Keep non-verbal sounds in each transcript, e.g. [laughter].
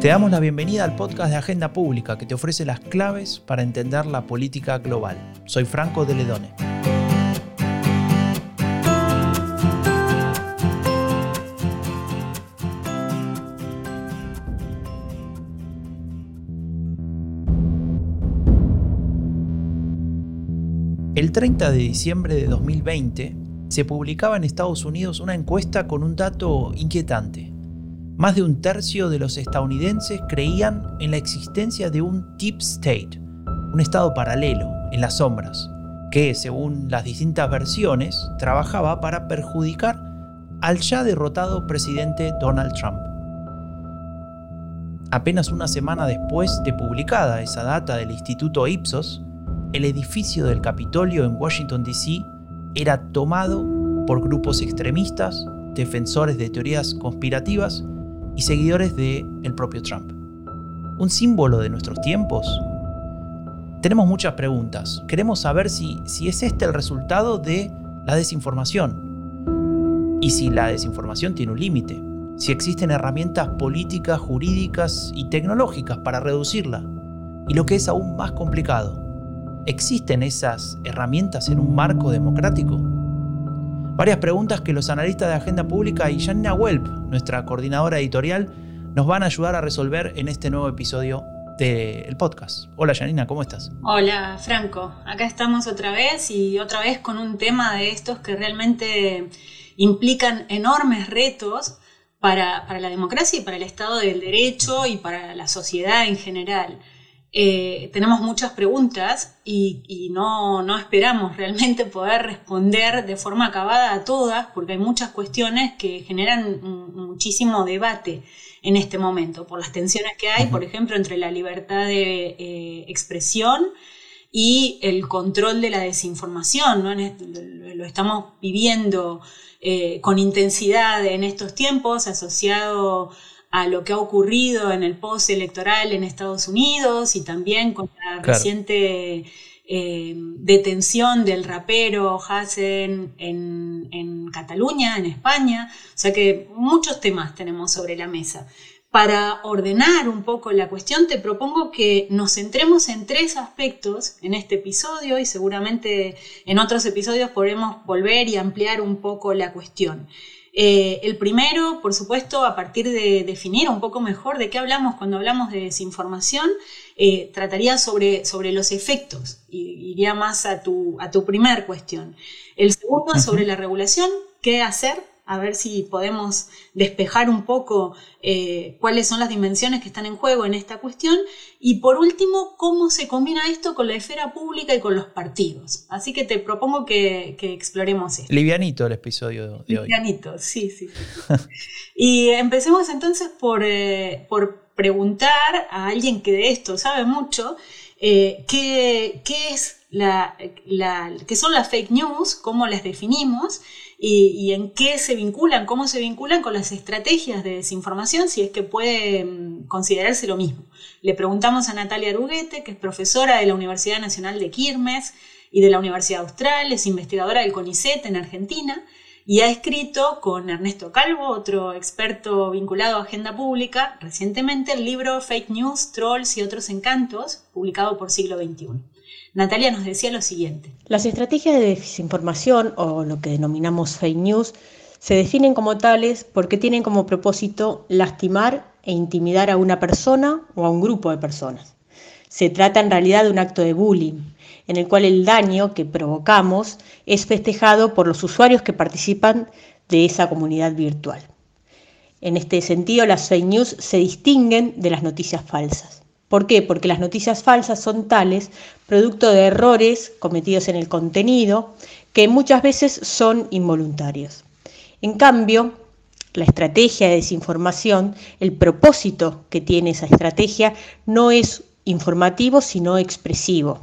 Te damos la bienvenida al podcast de Agenda Pública que te ofrece las claves para entender la política global. Soy Franco de Ledone. El 30 de diciembre de 2020 se publicaba en Estados Unidos una encuesta con un dato inquietante. Más de un tercio de los estadounidenses creían en la existencia de un deep state, un estado paralelo, en las sombras, que, según las distintas versiones, trabajaba para perjudicar al ya derrotado presidente Donald Trump. Apenas una semana después de publicada esa data del Instituto Ipsos, el edificio del Capitolio en Washington, D.C. era tomado por grupos extremistas, defensores de teorías conspirativas y seguidores de el propio Trump. ¿Un símbolo de nuestros tiempos? Tenemos muchas preguntas. Queremos saber si, si es este el resultado de la desinformación. Y si la desinformación tiene un límite. Si existen herramientas políticas, jurídicas y tecnológicas para reducirla. Y lo que es aún más complicado, ¿Existen esas herramientas en un marco democrático? Varias preguntas que los analistas de Agenda Pública y Janina Welp, nuestra coordinadora editorial, nos van a ayudar a resolver en este nuevo episodio del podcast. Hola Janina, ¿cómo estás? Hola Franco, acá estamos otra vez y otra vez con un tema de estos que realmente implican enormes retos para, para la democracia y para el Estado del Derecho y para la sociedad en general. Eh, tenemos muchas preguntas y, no, no, esperamos [laughs] realmente poder responder de forma acabada a todas, porque hay muchas cuestiones que generan muchísimo debate en este momento, por las tensiones que hay, por ejemplo, entre la libertad de eh, expresión y el control de la desinformación. ¿no? Lo estamos viviendo eh, con intensidad en estos tiempos, asociado a lo que ha ocurrido en el post electoral en Estados Unidos y también con la reciente eh, detención del rapero Hassen en, en, Cataluña, en España. O sea que muchos temas tenemos sobre la mesa. Para ordenar un poco la cuestión, te propongo que nos centremos en tres aspectos en este episodio y seguramente en otros episodios podremos volver y ampliar un poco la cuestión. Eh, el primero, por supuesto, a partir de definir un poco mejor de qué hablamos cuando hablamos de desinformación, eh, trataría sobre, sobre los efectos, y iría más a tu, a tu primer cuestión. El segundo, sobre la regulación, qué hacer a ver si podemos despejar un poco eh, cuáles son las dimensiones que están en juego en esta cuestión. Y por último, cómo se combina esto con la esfera pública y con los partidos. Así que te propongo que, exploremos esto. Livianito el episodio de hoy. Livianito, sí, sí. [laughs] y empecemos entonces por, eh, por, preguntar a alguien que de esto sabe mucho, eh, qué, es la, qué son las fake news, cómo las definimos y, en qué se vinculan, cómo se vinculan con las estrategias de desinformación, si es que puede considerarse lo mismo. Le preguntamos a Natalia Aruguete, que es profesora de la Universidad Nacional de Quilmes y de la Universidad Austral, es investigadora del CONICET en Argentina y ha escrito con Ernesto Calvo, otro experto vinculado a Agenda Pública, recientemente el libro Fake News, Trolls y otros encantos, publicado por Siglo XXI. Natalia nos decía lo siguiente. Las estrategias de desinformación o lo que denominamos fake news se definen como tales porque tienen como propósito lastimar e intimidar a una persona o a un grupo de personas. Se trata en realidad de un acto de bullying, en el cual el daño que provocamos es festejado por los usuarios que participan de esa comunidad virtual. En este sentido, las fake news se distinguen de las noticias falsas. ¿Por qué? Porque las noticias falsas son tales, producto de errores cometidos en el contenido, que muchas veces son involuntarios. En cambio, la estrategia de desinformación, el propósito que tiene esa estrategia no es informativo, sino expresivo.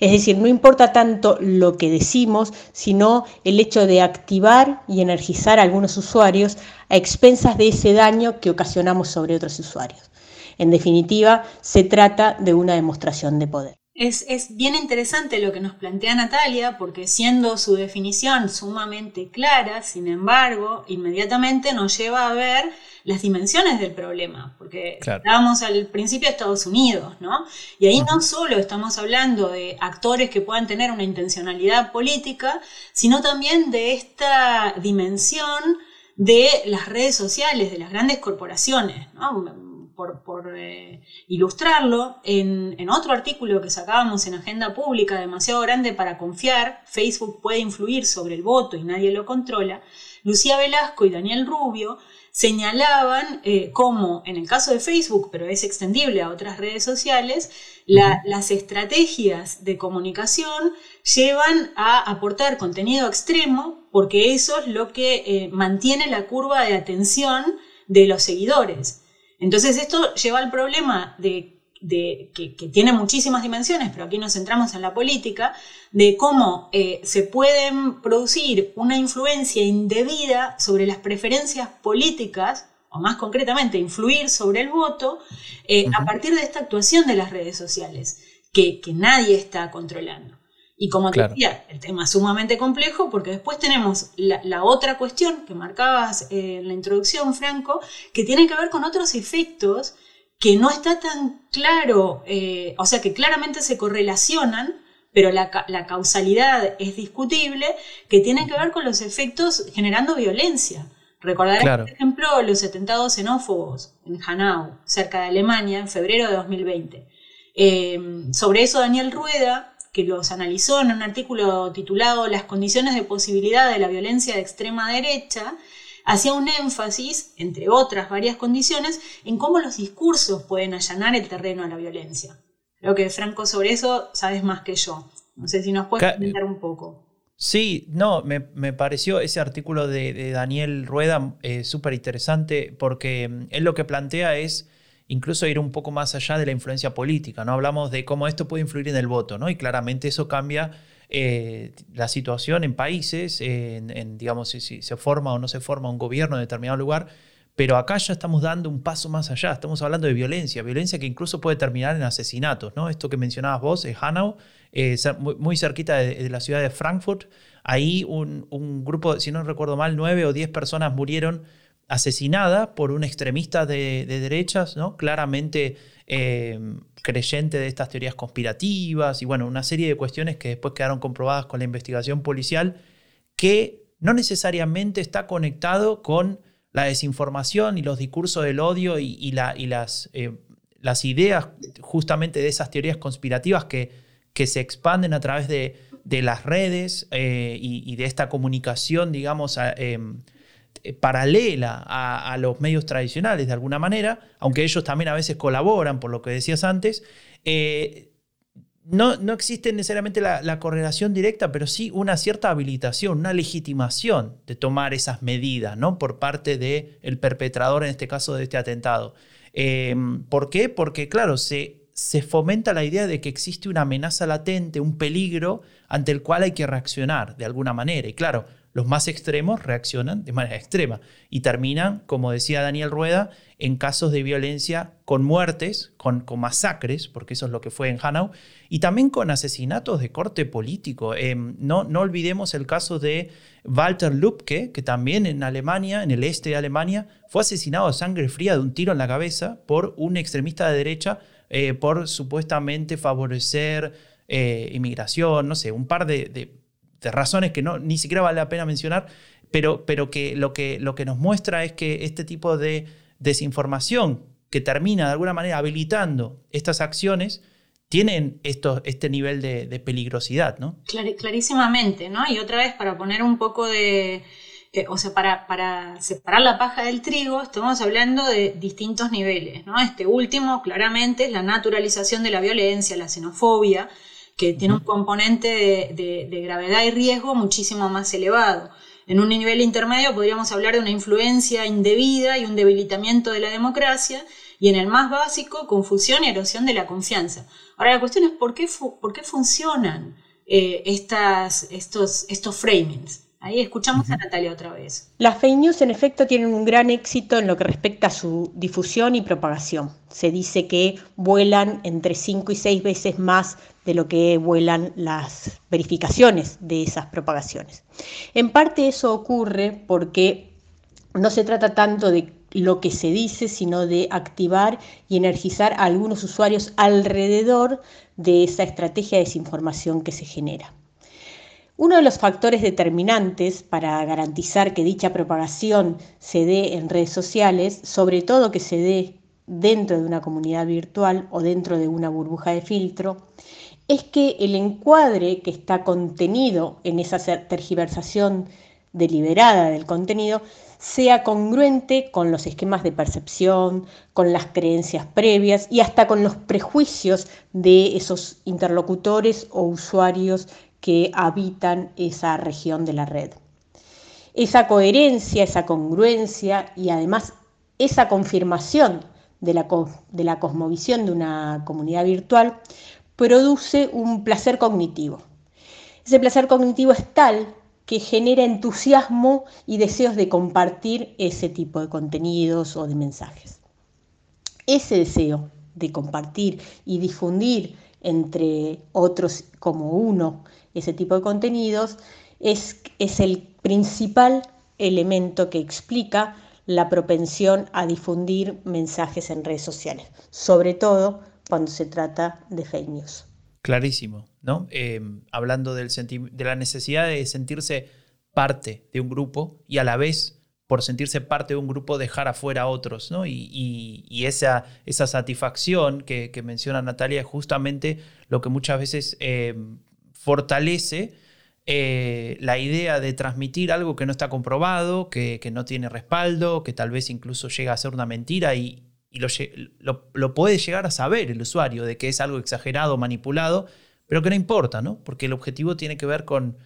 Es decir, no importa tanto lo que decimos, sino el hecho de activar y energizar a algunos usuarios a expensas de ese daño que ocasionamos sobre otros usuarios. En definitiva, se trata de una demostración de poder. Es, bien interesante lo que nos plantea Natalia, porque siendo su definición sumamente clara, sin embargo, inmediatamente nos lleva a ver las dimensiones del problema, porque estábamos al principio de Estados Unidos, ¿no? Y ahí no solo estamos hablando de actores que puedan tener una intencionalidad política, sino también de esta dimensión de las redes sociales, de las grandes corporaciones, ¿no? Por, eh, ilustrarlo, en, otro artículo que sacábamos en Agenda Pública, demasiado grande para confiar, Facebook puede influir sobre el voto y nadie lo controla, Lucía Velasco y Daniel Rubio señalaban eh, cómo, en el caso de Facebook, pero es extendible a otras redes sociales, las estrategias de comunicación llevan a aportar contenido extremo porque eso es lo que eh, mantiene la curva de atención de los seguidores. Entonces esto lleva al problema de, que, tiene muchísimas dimensiones, pero aquí nos centramos en la política, de cómo eh, se pueden producir una influencia indebida sobre las preferencias políticas, o más concretamente, influir sobre el voto, eh, a partir de esta actuación de las redes sociales, que nadie está controlando. Y como te decía, el tema es sumamente complejo porque después tenemos la, otra cuestión que marcabas eh, en la introducción, Franco, que tiene que ver con otros efectos que no está tan claro, eh, o sea, que claramente se correlacionan, pero la, causalidad es discutible, que tienen que ver con los efectos generando violencia. Recordarás, por ejemplo, los atentados xenófobos en Hanau, cerca de Alemania, en febrero de 2020. Eh, sobre eso Daniel Rueda, que los analizó en un artículo titulado Las condiciones de posibilidad de la violencia de extrema derecha, hacía un énfasis, entre otras varias condiciones, en cómo los discursos pueden allanar el terreno a la violencia. Creo que Franco sobre eso sabes más que yo. No sé si nos puedes comentar un poco. Sí, no, me, pareció ese artículo de, Daniel Rueda eh, súper interesante porque mm, él lo que plantea es incluso ir un poco más allá de la influencia política. ¿no? Hablamos de cómo esto puede influir en el voto, ¿no? y claramente eso cambia eh, la situación en países, en, digamos, si, se forma o no se forma un gobierno en determinado lugar. Pero acá ya estamos dando un paso más allá, estamos hablando de violencia, violencia que incluso puede terminar en asesinatos. ¿no? Esto que mencionabas vos, es Hanau, eh, muy, cerquita de, la ciudad de Frankfurt, ahí un, un grupo, si no recuerdo mal, nueve o diez personas murieron asesinada por un extremista de, derechas, ¿no? claramente eh, creyente de estas teorías conspirativas y bueno, una serie de cuestiones que después quedaron comprobadas con la investigación policial que no necesariamente está conectado con la desinformación y los discursos del odio y, las, eh, las, ideas justamente de esas teorías conspirativas que, que se expanden a través de, las redes eh, y, de esta comunicación, digamos, em, paralela a, los medios tradicionales de alguna manera, aunque ellos también a veces colaboran, por lo que decías antes, eh, no, no, existe necesariamente la, correlación directa, pero sí una cierta habilitación, una legitimación de tomar esas medidas ¿no? por parte del perpetrador, en este caso de este atentado. Eh, ¿Por qué? Porque, claro, se, se fomenta la idea de que existe una amenaza latente, un peligro ante el cual hay que reaccionar de alguna manera. Y claro, los más extremos reaccionan de manera extrema y terminan, como decía Daniel Rueda, en casos de violencia con muertes, con, masacres, porque eso es lo que fue en Hanau, y también con asesinatos de corte político. Em, no, no olvidemos el caso de Walter Lübcke, que también en Alemania, en el este de Alemania, fue asesinado a sangre fría de un tiro en la cabeza por un extremista de derecha eh, por supuestamente favorecer eh, inmigración, no sé, un par de razones que no, ni siquiera vale la pena mencionar, pero, pero que, lo que lo que nos muestra es que este tipo de desinformación que termina de alguna manera habilitando estas acciones, tienen esto, este nivel de, peligrosidad, ¿no? clarísimamente, ¿no? Y otra vez, para poner un poco de, eh, o sea, para, para, separar la paja del trigo, estamos hablando de distintos niveles, ¿no? Este último, claramente, es la naturalización de la violencia, la xenofobia, que tiene un componente de, gravedad y riesgo muchísimo más elevado. En un nivel intermedio podríamos hablar de una influencia indebida y un debilitamiento de la democracia, y en el más básico, confusión y erosión de la confianza. Ahora la cuestión es por qué, por qué funcionan eh, estas, estos, estos framings. Ahí escuchamos a Natalia otra vez. Las fake news en efecto tienen un gran éxito en lo que respecta a su difusión y propagación. Se dice que vuelan entre 5 y 6 veces más de lo que vuelan las verificaciones de esas propagaciones. En parte eso ocurre porque no se trata tanto de lo que se dice, sino de activar y energizar a algunos usuarios alrededor de esa estrategia de desinformación que se genera. Uno de los factores determinantes para garantizar que dicha propagación se dé en redes sociales, sobre todo que se dé dentro de una comunidad virtual o dentro de una burbuja de filtro, es que el encuadre que está contenido en esa tergiversación deliberada del contenido sea congruente con los esquemas de percepción, con las creencias previas y hasta con los prejuicios de esos interlocutores o usuarios que habitan esa región de la red. Esa coherencia, esa congruencia y además esa confirmación de la, de la cosmovisión de una comunidad virtual produce un placer cognitivo. Ese placer cognitivo es tal que genera entusiasmo y deseos de compartir ese tipo de contenidos o de mensajes. Ese deseo de compartir y difundir entre otros como uno ese tipo de contenidos, es, es el principal elemento que explica la propensión a difundir mensajes en redes sociales, sobre todo cuando se trata de fake news. Clarísimo, ¿no? Eh, hablando del de la necesidad de sentirse parte de un grupo y a la vez, por sentirse parte de un grupo, dejar afuera a otros, ¿no? Y, esa, esa satisfacción que, menciona Natalia es justamente lo que muchas veces eh, fortalece eh, la idea de transmitir algo que no está comprobado, que, no tiene respaldo, que tal vez incluso llega a ser una mentira y, lo, puede llegar a saber el usuario de que es algo exagerado, manipulado, pero que no importa, ¿no? Porque el objetivo tiene que ver con,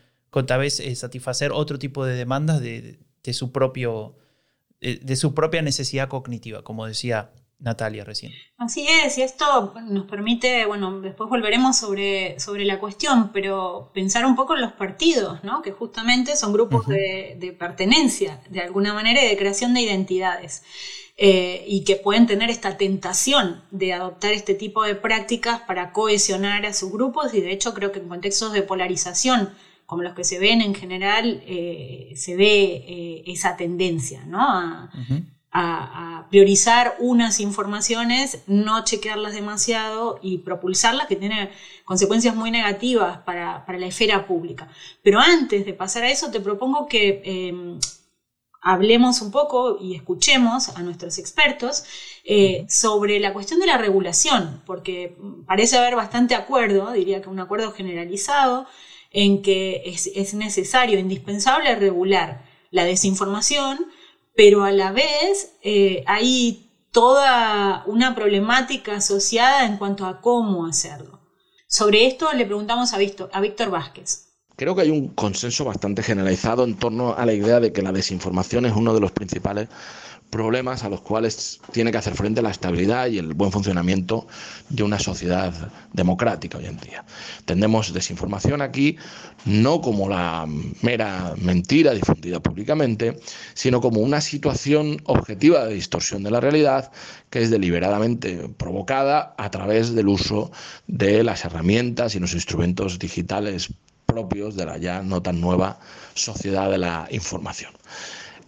tal vez eh, satisfacer otro tipo de demandas de, su propio, de su propia necesidad cognitiva, como decía Natalia recién. Así es, y esto nos permite, bueno, después volveremos sobre, sobre la cuestión, pero pensar un poco en los partidos, ¿no? que justamente son grupos de, pertenencia, de alguna manera, y de creación de identidades, eh, y que pueden tener esta tentación de adoptar este tipo de prácticas para cohesionar a sus grupos, y de hecho creo que en contextos de polarización, como los que se ven en general, eh, se ve eh, esa tendencia, ¿no? a, priorizar unas informaciones, no chequearlas demasiado y propulsarlas, que tiene consecuencias muy negativas para, la esfera pública. Pero antes de pasar a eso, te propongo que em, hablemos un poco y escuchemos a nuestros expertos eh, sobre la cuestión de la regulación, porque parece haber bastante acuerdo, diría que un acuerdo generalizado, en que es, es necesario, indispensable regular la desinformación, pero a la vez eh, hay toda una problemática asociada en cuanto a cómo hacerlo. Sobre esto le preguntamos a Víctor, a Víctor Vázquez. Creo que hay un consenso bastante generalizado en torno a la idea de que la desinformación es uno de los principales problemas a los cuales tiene que hacer frente la estabilidad y el buen funcionamiento de una sociedad democrática hoy en día. Tendemos desinformación aquí no como la mera mentira difundida públicamente, sino como una situación objetiva de distorsión de la realidad que es deliberadamente provocada a través del uso de las herramientas y los instrumentos digitales propios de la ya no tan nueva sociedad de la información.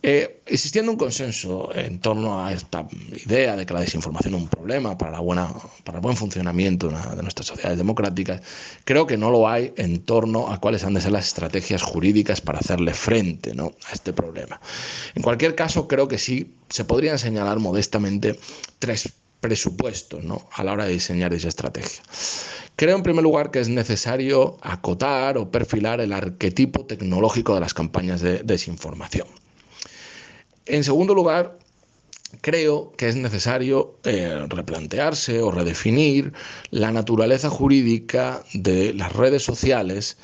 Eh, existiendo un consenso en torno a esta idea de que la desinformación es un problema para, la buena, para el buen funcionamiento de, nuestras sociedades democráticas, creo que no lo hay en torno a cuáles han de ser las estrategias jurídicas para hacerle frente a este problema. En cualquier caso, creo que sí se podrían señalar modestamente tres presupuestos a la hora de diseñar esa estrategia. Creo en primer lugar que es necesario acotar o perfilar el arquetipo tecnológico de las campañas de desinformación. En segundo lugar, creo que es necesario eh, replantearse o redefinir la naturaleza jurídica de las redes sociales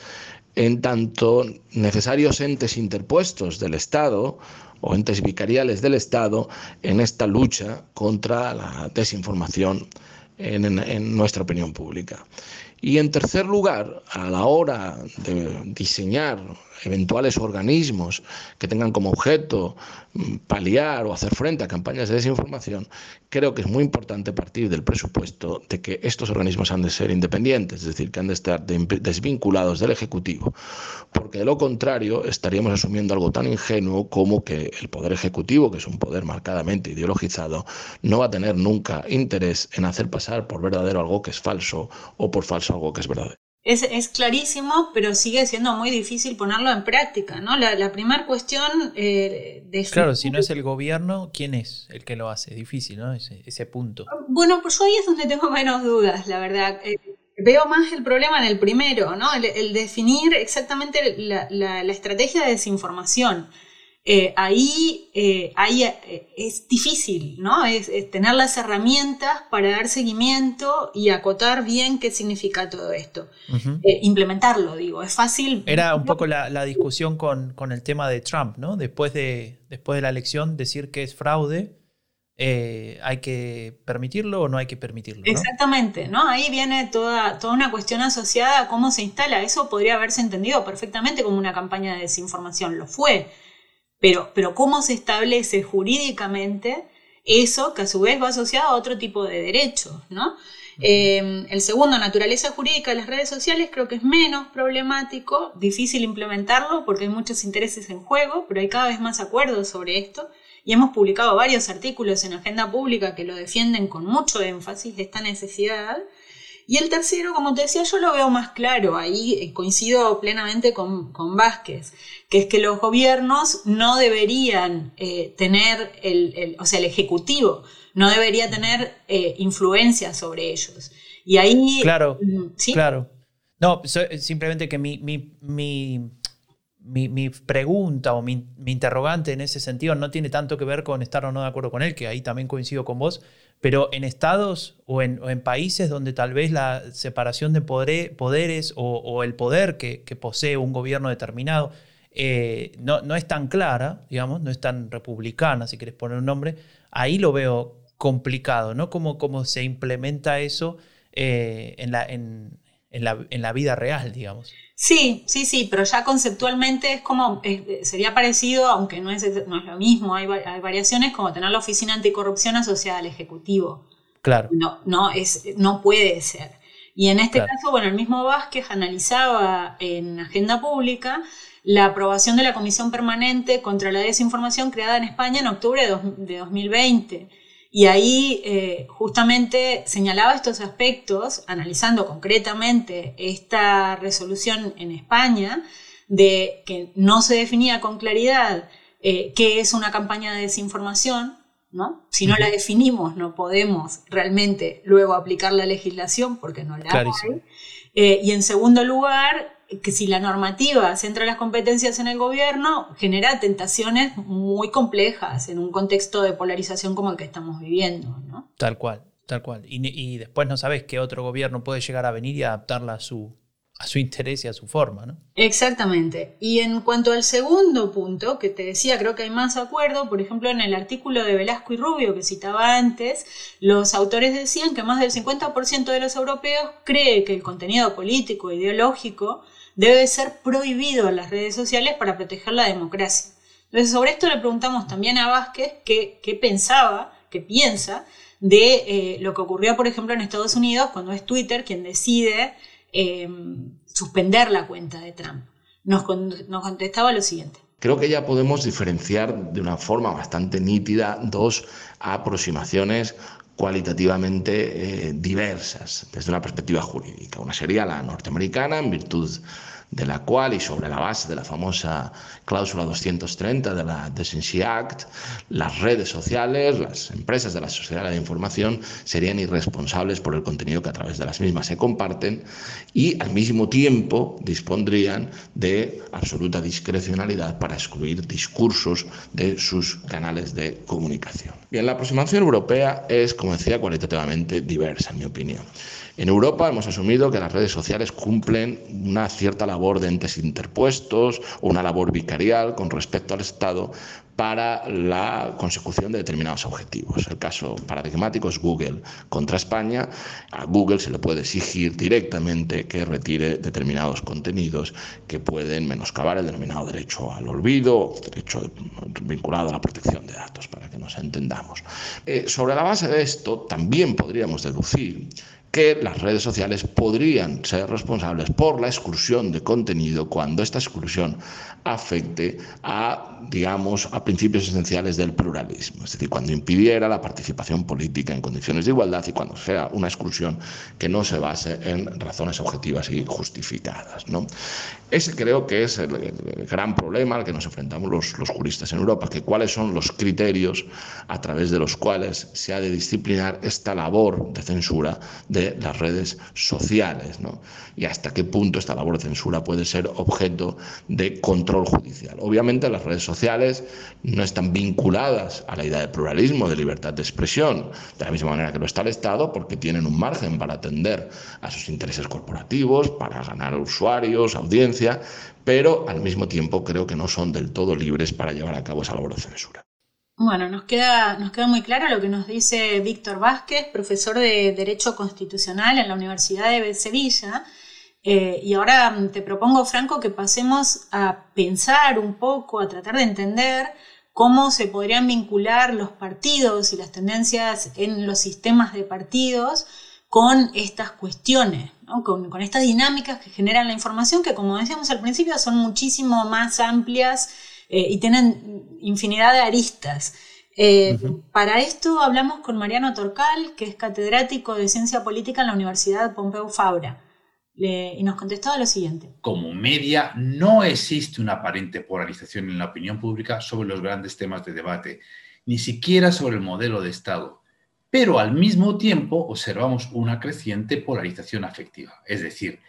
en tanto necesarios entes interpuestos del Estado o entes vicariales del Estado en esta lucha contra la desinformación en, nuestra opinión pública. Y en tercer lugar, a la hora de diseñar eventuales organismos que tengan como objeto mm, paliar o hacer frente a campañas de desinformación, creo que es muy importante partir del presupuesto de que estos organismos han de ser independientes, es decir, que han de estar desvinculados del Ejecutivo, porque de lo contrario estaríamos asumiendo algo tan ingenuo como que el Poder Ejecutivo, que es un poder marcadamente ideologizado, no va a tener nunca interés en hacer pasar por verdadero algo que es falso o por falso algo que es verdadero. Es, clarísimo, pero sigue siendo muy difícil ponerlo en práctica, ¿no? La, primera cuestión eh, de... Claro, si no es el gobierno, ¿quién es el que lo hace? Es difícil, ¿no? Ese, punto. Bueno, pues yo ahí es donde tengo menos dudas, la verdad. Eh, veo más el problema en el primero, ¿no? El, definir exactamente la, la, estrategia de desinformación. Eh, ahí, eh, ahí eh, es difícil, ¿no? Es, tener las herramientas para dar seguimiento y acotar bien qué significa todo esto. implementarlo, digo, es fácil. Era un poco la, discusión con, el tema de Trump, ¿no? Después de, después de la elección, decir que es fraude. ¿Hay que permitirlo o no hay que permitirlo? Exactamente, ¿no? Ahí viene toda, toda una cuestión asociada a cómo se instala. Eso podría haberse entendido perfectamente como una campaña de desinformación. Lo fue pero, pero cómo se establece jurídicamente eso que a su vez va asociado a otro tipo de derechos, ¿no? Eh, el segundo, naturaleza jurídica de las redes sociales, creo que es menos problemático, difícil implementarlo porque hay muchos intereses en juego, pero hay cada vez más acuerdos sobre esto y hemos publicado varios artículos en Agenda Pública que lo defienden con mucho énfasis, esta necesidad. Y el tercero, como te decía, yo lo veo más claro, ahí eh, coincido plenamente con, Vázquez, que es que los gobiernos no deberían eh, tener, el, o sea, el Ejecutivo no debería tener eh, influencia sobre ellos. Y ahí... Claro, mm, ¿sí? claro. No, simplemente que mi, mi, mi, mi pregunta o mi, interrogante en ese sentido no tiene tanto que ver con estar o no de acuerdo con él, que ahí también coincido con vos, pero en estados o en, países donde tal vez la separación de poderes o, el poder que, posee un gobierno determinado eh, no, es tan clara, digamos, no es tan republicana, si quieres poner un nombre, ahí lo veo complicado, ¿no? Cómo, cómo se implementa eso eh, en, la, en, la, vida real, digamos. Sí, sí, sí, pero ya conceptualmente es como, sería parecido, aunque no es, no es lo mismo, hay, variaciones como tener la oficina anticorrupción asociada al Ejecutivo. Claro. No, no, es, no puede ser. Y en este caso, bueno, el mismo Vázquez analizaba en Agenda Pública la aprobación de la Comisión Permanente contra la Desinformación creada en España en octubre de, de 2020 y ahí eh, justamente señalaba estos aspectos, analizando concretamente esta resolución en España, de que no se definía con claridad eh, qué es una campaña de desinformación, ¿no? Si no la definimos, no podemos realmente luego aplicar la legislación porque no la hay. Eh, y en segundo lugar, que si la normativa centra las competencias en el gobierno, genera tentaciones muy complejas en un contexto de polarización como el que estamos viviendo. ¿no? Tal cual, tal cual. Y, después no sabes qué otro gobierno puede llegar a venir y adaptarla a su, a su interés y a su forma, ¿no? Exactamente. Y en cuanto al segundo punto, que te decía, creo que hay más acuerdo, por ejemplo, en el artículo de Velasco y Rubio que citaba antes, los autores decían que más del 50% de los europeos cree que el contenido político ideológico debe ser prohibido en las redes sociales para proteger la democracia. Entonces, sobre esto le preguntamos también a Vázquez qué, pensaba, qué piensa de eh, lo que ocurrió, por ejemplo, en Estados Unidos, cuando es Twitter quien decide em, suspender la cuenta de Trump. Nos, contestaba lo siguiente. Creo que ya podemos diferenciar de una forma bastante nítida dos aproximaciones cualitativamente eh, diversas desde una perspectiva jurídica. Una sería la norteamericana, en virtud de la cual y sobre la base de la famosa cláusula 230 de la Decency Act, las redes sociales, las empresas de la sociedad de la información serían irresponsables por el contenido que a través de las mismas se comparten y al mismo tiempo dispondrían de absoluta discrecionalidad para excluir discursos de sus canales de comunicación. Bien, la aproximación europea es, como decía, cualitativamente diversa, en mi opinión. En Europa hemos asumido que las redes sociales cumplen una cierta labor de entes interpuestos o una labor vicarial con respecto al Estado para la consecución de determinados objetivos. El caso paradigmático es Google contra España. A Google se le puede exigir directamente que retire determinados contenidos que pueden menoscabar el denominado derecho al olvido, derecho vinculado a la protección de datos, para que nos entendamos. Eh, sobre la base de esto, también podríamos deducir que las redes sociales podrían ser responsables por la exclusión de contenido cuando esta exclusión afecte a, digamos, a principios esenciales del pluralismo, es decir, cuando impidiera la participación política en condiciones de igualdad y cuando sea una exclusión que no se base en razones objetivas y justificadas. ¿no? Ese creo que es el, gran problema al que nos enfrentamos los, los, juristas en Europa, que cuáles son los criterios a través de los cuales se ha de disciplinar esta labor de censura de las redes sociales, ¿no? y hasta qué punto esta labor de censura puede ser objeto de control judicial. Obviamente las redes sociales no están vinculadas a la idea de pluralismo, de libertad de expresión, de la misma manera que lo está el Estado, porque tienen un margen para atender a sus intereses corporativos, para ganar usuarios, audiencias, pero al mismo tiempo creo que no son del todo libres para llevar a cabo esa labor de censura. Bueno, nos queda, nos queda muy claro lo que nos dice Víctor Vázquez, profesor de Derecho Constitucional en la Universidad de Sevilla. Eh, y ahora te propongo, Franco, que pasemos a pensar un poco, a tratar de entender cómo se podrían vincular los partidos y las tendencias en los sistemas de partidos con estas cuestiones, con, estas dinámicas que generan la información, que como decíamos al principio son muchísimo más amplias eh, y tienen infinidad de aristas. Eh, para esto hablamos con Mariano Torcal, que es catedrático de Ciencia Política en la Universidad Pompeu Fabra. y nos contestaba lo siguiente. Como media, no existe una aparente polarización en la opinión pública sobre los grandes temas de debate, ni siquiera sobre el modelo de Estado pero al mismo tiempo observamos una creciente polarización afectiva, es decir,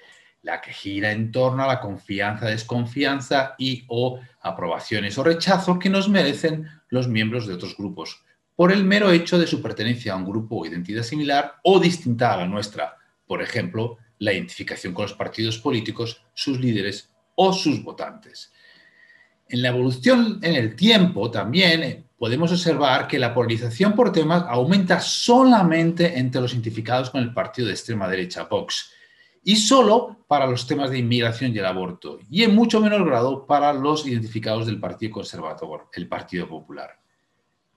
la que gira en torno a la confianza, desconfianza y o aprobaciones o rechazos que nos merecen los miembros de otros grupos, por el mero hecho de su pertenencia a un grupo o identidad similar o distinta a la nuestra, por ejemplo, la identificación con los partidos políticos, sus líderes o sus votantes. En la evolución en el tiempo también podemos observar que la polarización por temas aumenta solamente entre los identificados con el partido de extrema derecha, Vox, y solo para los temas de inmigración y el aborto, y en mucho menor grado para los identificados del Partido Conservador, el Partido Popular.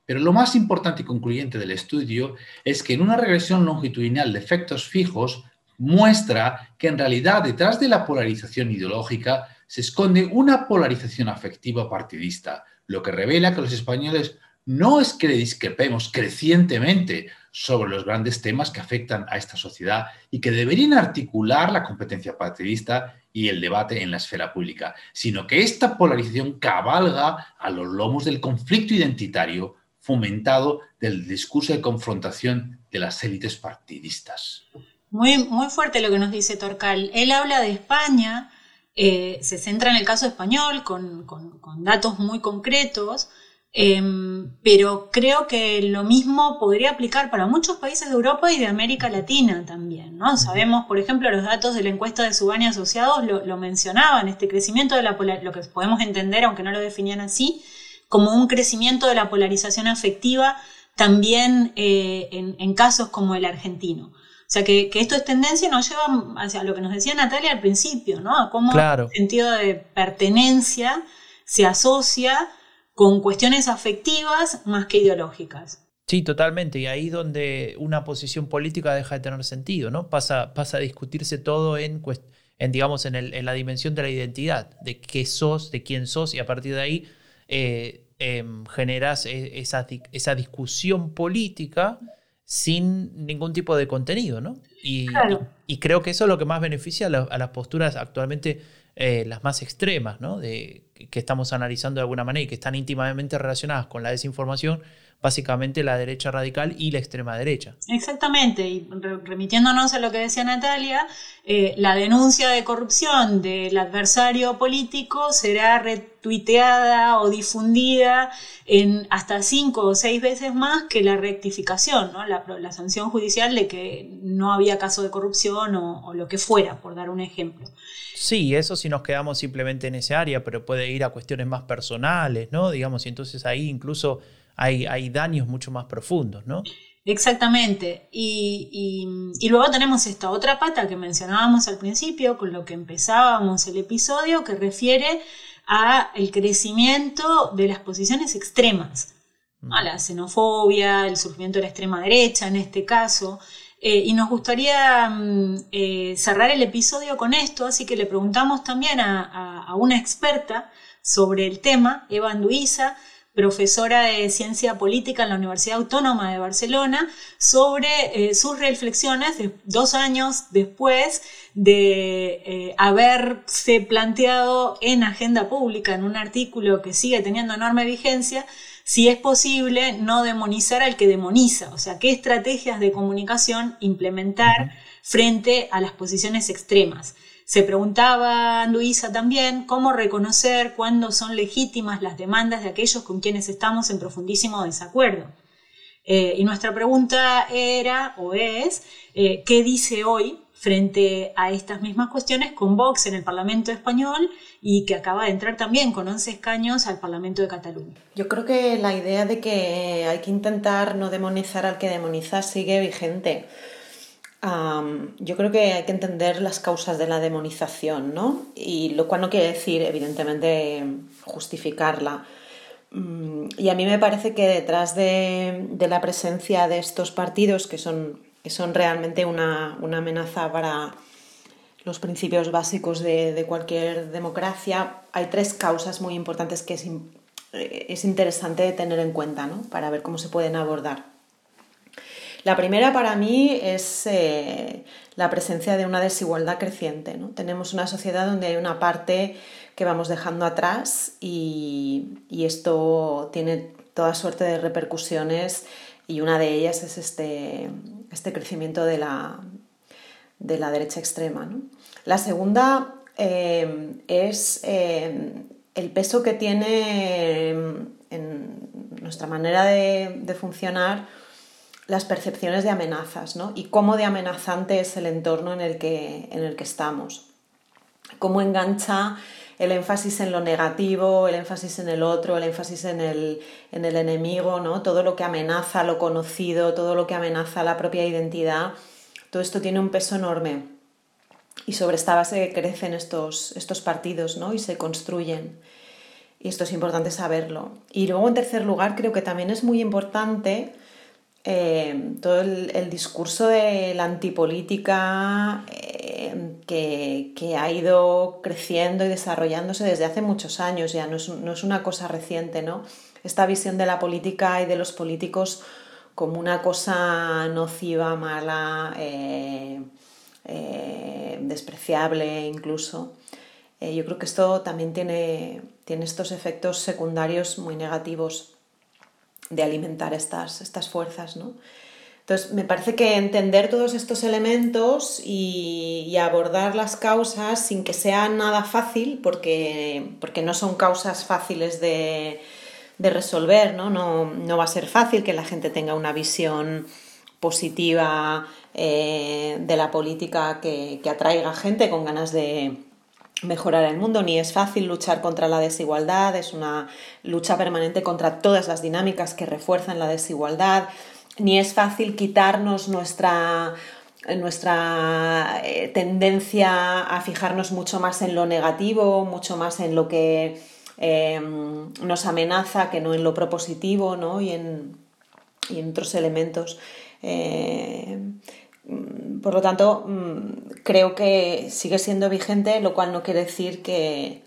Pero lo más importante y concluyente del estudio es que en una regresión longitudinal de efectos fijos muestra que en realidad detrás de la polarización ideológica se esconde una polarización afectiva partidista, lo que revela que los españoles no es que discrepemos crecientemente sobre los grandes temas que afectan a esta sociedad y que deberían articular la competencia partidista y el debate en la esfera pública, sino que esta polarización cabalga a los lomos del conflicto identitario fomentado del discurso de confrontación de las élites partidistas. Muy, muy fuerte lo que nos dice Torcal. Él habla de España eh, se centra en el caso español con, datos muy concretos, em, pero creo que lo mismo podría aplicar para muchos países de Europa y de América Latina también. ¿no? Sabemos, por ejemplo, los datos de la encuesta de Subani Asociados lo, mencionaban, este crecimiento de la lo que podemos entender, aunque no lo definían así, como un crecimiento de la polarización afectiva también eh, en casos como el argentino. O sea, que, esto es tendencia nos lleva hacia lo que nos decía Natalia al principio, ¿no? A cómo el sentido de pertenencia se asocia con cuestiones afectivas más que ideológicas. Sí, totalmente. Y ahí donde una posición política deja de tener sentido, ¿no? Pasa, pasa a discutirse todo en, en digamos, en, la dimensión de la identidad, de qué sos, de quién sos, y a partir de ahí eh, em, generas e, esa, esa discusión política sin ningún tipo de contenido, ¿no? Y, y, creo que eso es lo que más beneficia a, las posturas actualmente eh, las más extremas, ¿no? De, que estamos analizando de alguna manera y que están íntimamente relacionadas con la desinformación, básicamente la derecha radical y la extrema derecha. Exactamente, y remitiéndonos a lo que decía Natalia, eh, la denuncia de corrupción del adversario político será retuiteada o difundida en hasta cinco o seis veces más que la rectificación, ¿no? la, sanción judicial de que no había caso de corrupción o, o lo que fuera, por dar un ejemplo. Sí, eso si nos quedamos simplemente en ese área, pero puede ir a cuestiones más personales, ¿no? Digamos, y entonces ahí incluso hay, daños mucho más profundos, ¿no? Exactamente. Y, luego tenemos esta otra pata que mencionábamos al principio, con lo que empezábamos el episodio, que refiere a el crecimiento de las posiciones extremas, a la xenofobia, el surgimiento de la extrema derecha en este caso. Eh, y nos gustaría mm, eh, cerrar el episodio con esto, así que le preguntamos también a, a una experta sobre el tema, Eva Anduiza, profesora de ciencia política en la Universidad Autónoma de Barcelona, sobre eh, sus reflexiones dos años después de eh, haberse planteado en agenda pública, en un artículo que sigue teniendo enorme vigencia, si es posible no demonizar al que demoniza, o sea, qué estrategias de comunicación implementar frente a las posiciones extremas. Se preguntaba Luisa también cómo reconocer cuándo son legítimas las demandas de aquellos con quienes estamos en profundísimo desacuerdo. Eh, y nuestra pregunta era o es, eh, ¿qué dice hoy frente a estas mismas cuestiones con Vox en el Parlamento español y que acaba de entrar también con 11 escaños al Parlamento de Cataluña? Yo creo que la idea de que hay que intentar no demonizar al que demoniza sigue vigente yo creo que hay que entender las causas de la demonización, ¿no? Y lo cual no quiere decir, evidentemente, justificarla. Mm, y a mí me parece que detrás de, la presencia de estos partidos, que son, son realmente una, amenaza para los principios básicos de, cualquier democracia, hay tres causas muy importantes que es, eh, es interesante tener en cuenta ¿no? para ver cómo se pueden abordar. La primera para mí es eh, la presencia de una desigualdad creciente. ¿no? Tenemos una sociedad donde hay una parte que vamos dejando atrás y, esto tiene toda suerte de repercusiones y una de ellas es este, este crecimiento de la, de la, derecha extrema. La segunda eh, es eh, el peso que tiene en nuestra manera de funcionar las percepciones de amenazas ¿no? y cómo de amenazante es el entorno en el que, en el que estamos. Cómo engancha el énfasis en lo negativo, el énfasis en el otro, el énfasis en el, en el enemigo, ¿no? todo lo que amenaza lo conocido, todo lo que amenaza la propia identidad, todo esto tiene un peso enorme. Y sobre esta base crecen estos, estos partidos ¿no? y se construyen. Y esto es importante saberlo. Y luego, en tercer lugar, creo que también es muy importante eh, todo el, discurso de la antipolítica eh, que, ha ido creciendo y desarrollándose desde hace muchos años, ya no es, una cosa reciente, ¿no? Esta visión de la política y de los políticos como una cosa nociva, mala, eh, despreciable incluso. yo creo que esto también tiene, tiene estos efectos secundarios muy negativos de alimentar estas, estas fuerzas, ¿no? Entonces, me parece que entender todos estos elementos y, abordar las causas sin que sea nada fácil, porque, porque no son causas fáciles de, resolver, ¿no? ¿no? va a ser fácil que la gente tenga una visión positiva eh, de la política que, que atraiga gente con ganas de, mejorar el mundo, ni es fácil luchar contra la desigualdad, es una lucha permanente contra todas las dinámicas que refuerzan la desigualdad, ni es fácil quitarnos nuestra nuestra eh, tendencia a fijarnos mucho más en lo negativo, mucho más en lo que em, nos amenaza que no en lo propositivo ¿no? y, en, y otros elementos. Eh, por lo tanto, mm, creo que sigue siendo vigente, lo cual no quiere decir que,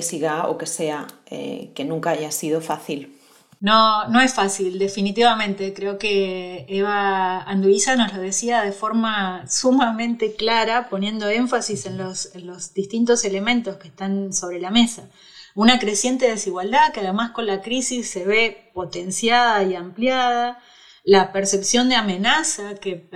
siga o que sea, eh, que nunca haya sido fácil. No, no es fácil, definitivamente. Creo que Eva Anduiza nos lo decía de forma sumamente clara, poniendo énfasis en los, en los distintos elementos que están sobre la mesa. una creciente desigualdad que además con la crisis se ve potenciada y ampliada, la percepción de amenaza que,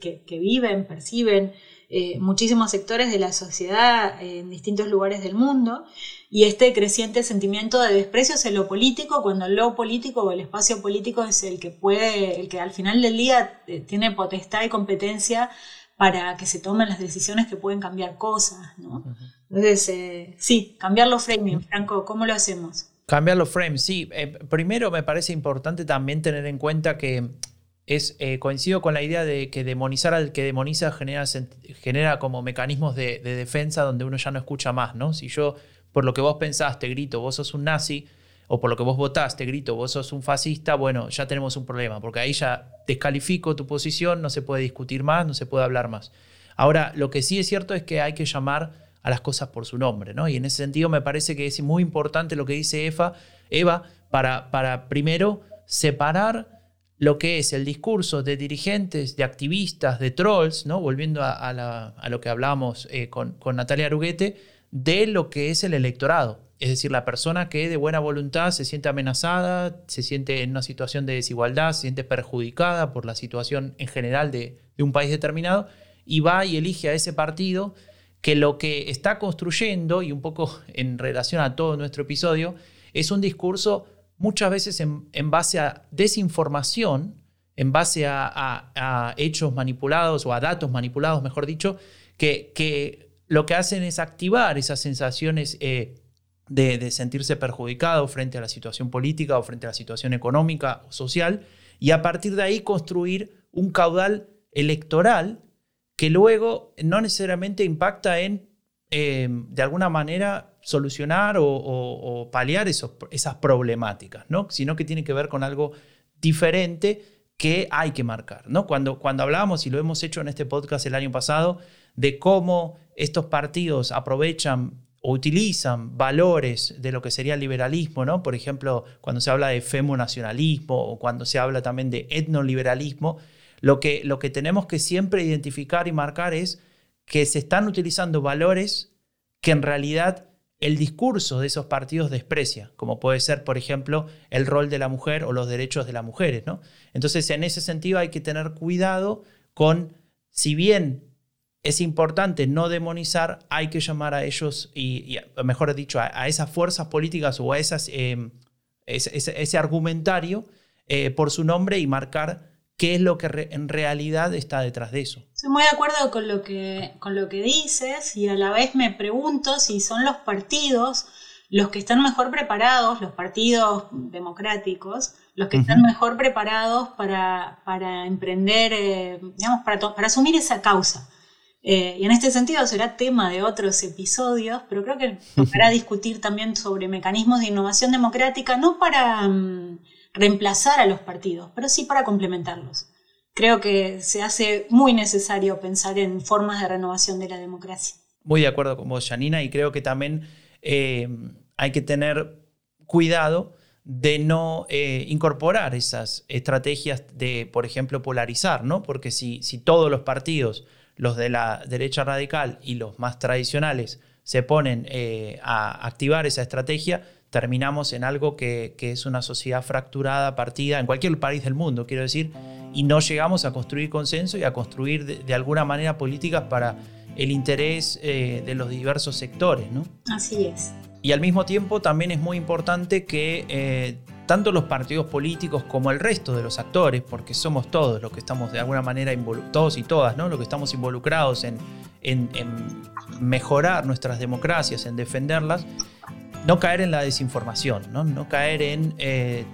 que, viven, perciben eh, muchísimos sectores de la sociedad en distintos lugares del mundo y este creciente sentimiento de desprecio hacia lo político cuando lo político o el espacio político es el que puede, el que al final del día eh, tiene potestad y competencia para que se tomen las decisiones que pueden cambiar cosas, ¿no? Entonces, eh, sí, cambiar los framing, Franco, ¿cómo lo hacemos? Cambiar los frames, sí. Eh, primero me parece importante también tener en cuenta que es, eh, coincido con la idea de que demonizar al que demoniza genera, como mecanismos de, de, defensa donde uno ya no escucha más, ¿no? Si yo, por lo que vos pensaste, grito, vos sos un nazi, o por lo que vos votaste, grito, vos sos un fascista, bueno, ya tenemos un problema, porque ahí ya descalifico tu posición, no se puede discutir más, no se puede hablar más. Ahora, lo que sí es cierto es que hay que llamar a las cosas por su nombre, ¿no? Y en ese sentido me parece que es muy importante lo que dice Eva, Eva para, para primero separar lo que es el discurso de dirigentes, de activistas, de trolls, ¿no? volviendo a, lo que hablamos eh, con, Natalia Aruguete, de lo que es el electorado. Es decir, la persona que de buena voluntad se siente amenazada, se siente en una situación de desigualdad, se siente perjudicada por la situación en general de, un país determinado, y va y elige a ese partido que lo que está construyendo, y un poco en relación a todo nuestro episodio, es un discurso muchas veces en, base a desinformación, en base a, hechos manipulados o a datos manipulados, mejor dicho, que, lo que hacen es activar esas sensaciones eh, de, sentirse perjudicado frente a la situación política o frente a la situación económica o social, y a partir de ahí construir un caudal electoral que luego no necesariamente impacta en, em, de alguna manera, solucionar o, paliar esas problemáticas, ¿no? sino que tiene que ver con algo diferente que hay que marcar. ¿no? Cuando, cuando hablábamos, y lo hemos hecho en este podcast el año pasado, de cómo estos partidos aprovechan o utilizan valores de lo que sería el liberalismo, ¿no? Por ejemplo, cuando se habla de femonacionalismo o cuando se habla también de etnoliberalismo, lo que, lo que tenemos que siempre identificar y marcar es que se están utilizando valores que en realidad el discurso de esos partidos desprecia, como puede ser, por ejemplo, el rol de la mujer o los derechos de las mujeres, ¿no? Entonces, en ese sentido hay que tener cuidado con, si bien es importante no demonizar, hay que llamar a ellos, y, mejor dicho, a, esas fuerzas políticas o a esas, eh, ese, argumentario eh, por su nombre y marcar qué es lo que en realidad está detrás de eso. Estoy muy de acuerdo con lo, que, con lo que dices y a la vez me pregunto si son los partidos los que están mejor preparados, los partidos democráticos, los que están mejor preparados para, para emprender, eh, digamos, para, para asumir esa causa. Eh, y en este sentido será tema de otros episodios, pero creo que [laughs] tocará discutir también sobre mecanismos de innovación democrática, no para mm, reemplazar a los partidos, pero sí para complementarlos. Creo que se hace muy necesario pensar en formas de renovación de la democracia. Muy de acuerdo con vos, Janina, y creo que también eh, hay que tener cuidado de no eh, incorporar esas estrategias de, por ejemplo, polarizar, ¿no? Porque si, si todos los partidos los de la derecha radical y los más tradicionales se ponen eh, a activar esa estrategia, terminamos en algo que, es una sociedad fracturada, partida, en cualquier país del mundo, quiero decir, y no llegamos a construir consenso y a construir de, alguna manera políticas para el interés eh, de los diversos sectores. ¿no? Así es. Y al mismo tiempo también es muy importante que eh, tanto los partidos políticos como el resto de los actores, porque somos todos los que estamos de alguna manera involucrados, y todas, ¿no? Los que estamos involucrados en, mejorar nuestras democracias, en defenderlas, no caer en la desinformación, no, no caer en eh,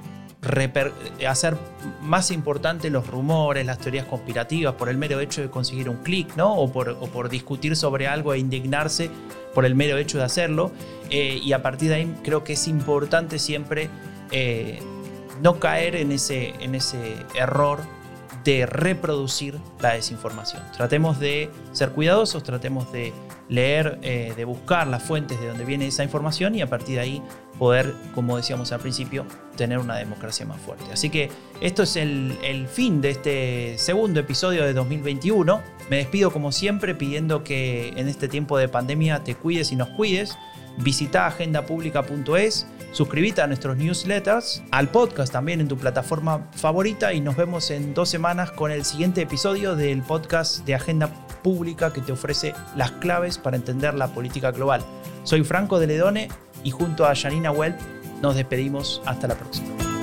hacer más importante los rumores, las teorías conspirativas por el mero hecho de conseguir un clic, ¿no? O por, por, discutir sobre algo e indignarse por el mero hecho de hacerlo. Eh, y a partir de ahí creo que es importante siempre eh, no caer en ese, en ese error de reproducir la desinformación. Tratemos de ser cuidadosos, tratemos de leer, eh, de buscar las fuentes de donde viene esa información y a partir de ahí poder, como decíamos al principio, tener una democracia más fuerte. Así que esto es el, el fin de este segundo episodio de 2021. Me despido como siempre pidiendo que en este tiempo de pandemia te cuides y nos cuides Visita agendapublica.es, suscríbete a nuestros newsletters, al podcast también en tu plataforma favorita y nos vemos en dos semanas con el siguiente episodio del podcast de Agenda Pública que te ofrece las claves para entender la política global. Soy Franco de Ledone y junto a Janina Well nos despedimos. Hasta la próxima.